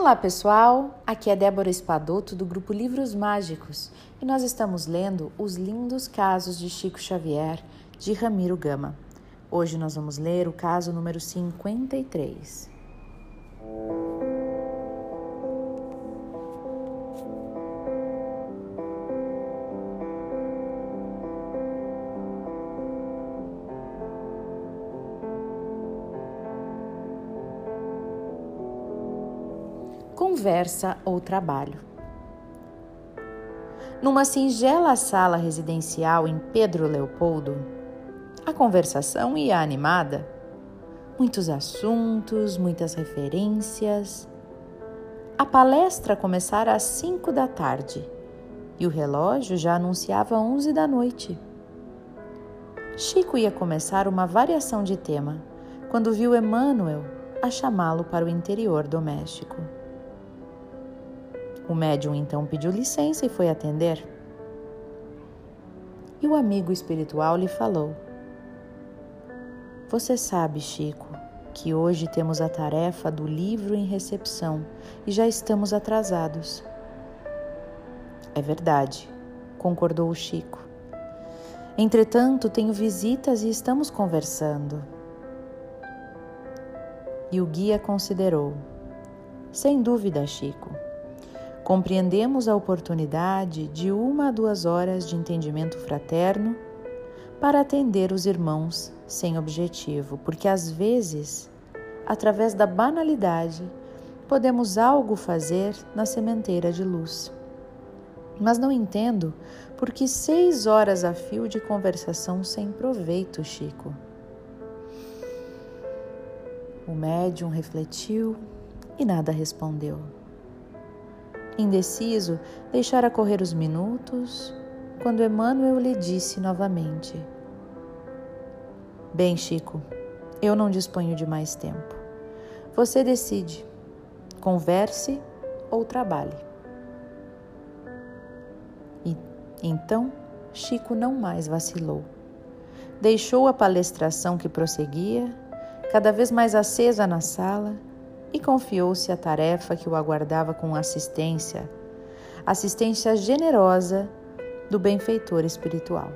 Olá pessoal, aqui é Débora Espadoto do grupo Livros Mágicos e nós estamos lendo Os Lindos Casos de Chico Xavier de Ramiro Gama. Hoje nós vamos ler o caso número 53. Conversa ou trabalho. Numa singela sala residencial em Pedro Leopoldo, a conversação ia animada. Muitos assuntos, muitas referências. A palestra começara às cinco da tarde e o relógio já anunciava onze da noite. Chico ia começar uma variação de tema quando viu Emmanuel a chamá-lo para o interior doméstico. O médium então pediu licença e foi atender. E o amigo espiritual lhe falou: Você sabe, Chico, que hoje temos a tarefa do livro em recepção e já estamos atrasados. É verdade, concordou o Chico. Entretanto, tenho visitas e estamos conversando. E o guia considerou: Sem dúvida, Chico Compreendemos a oportunidade de uma a duas horas de entendimento fraterno para atender os irmãos sem objetivo, porque às vezes, através da banalidade, podemos algo fazer na sementeira de luz. Mas não entendo por que seis horas a fio de conversação sem proveito, Chico. O médium refletiu e nada respondeu. Indeciso, deixara correr os minutos, quando Emmanuel lhe disse novamente: Bem, Chico, eu não disponho de mais tempo. Você decide. Converse ou trabalhe. E então Chico não mais vacilou. Deixou a palestração que prosseguia, cada vez mais acesa na sala, e confiou-se a tarefa que o aguardava com assistência, assistência generosa do benfeitor espiritual.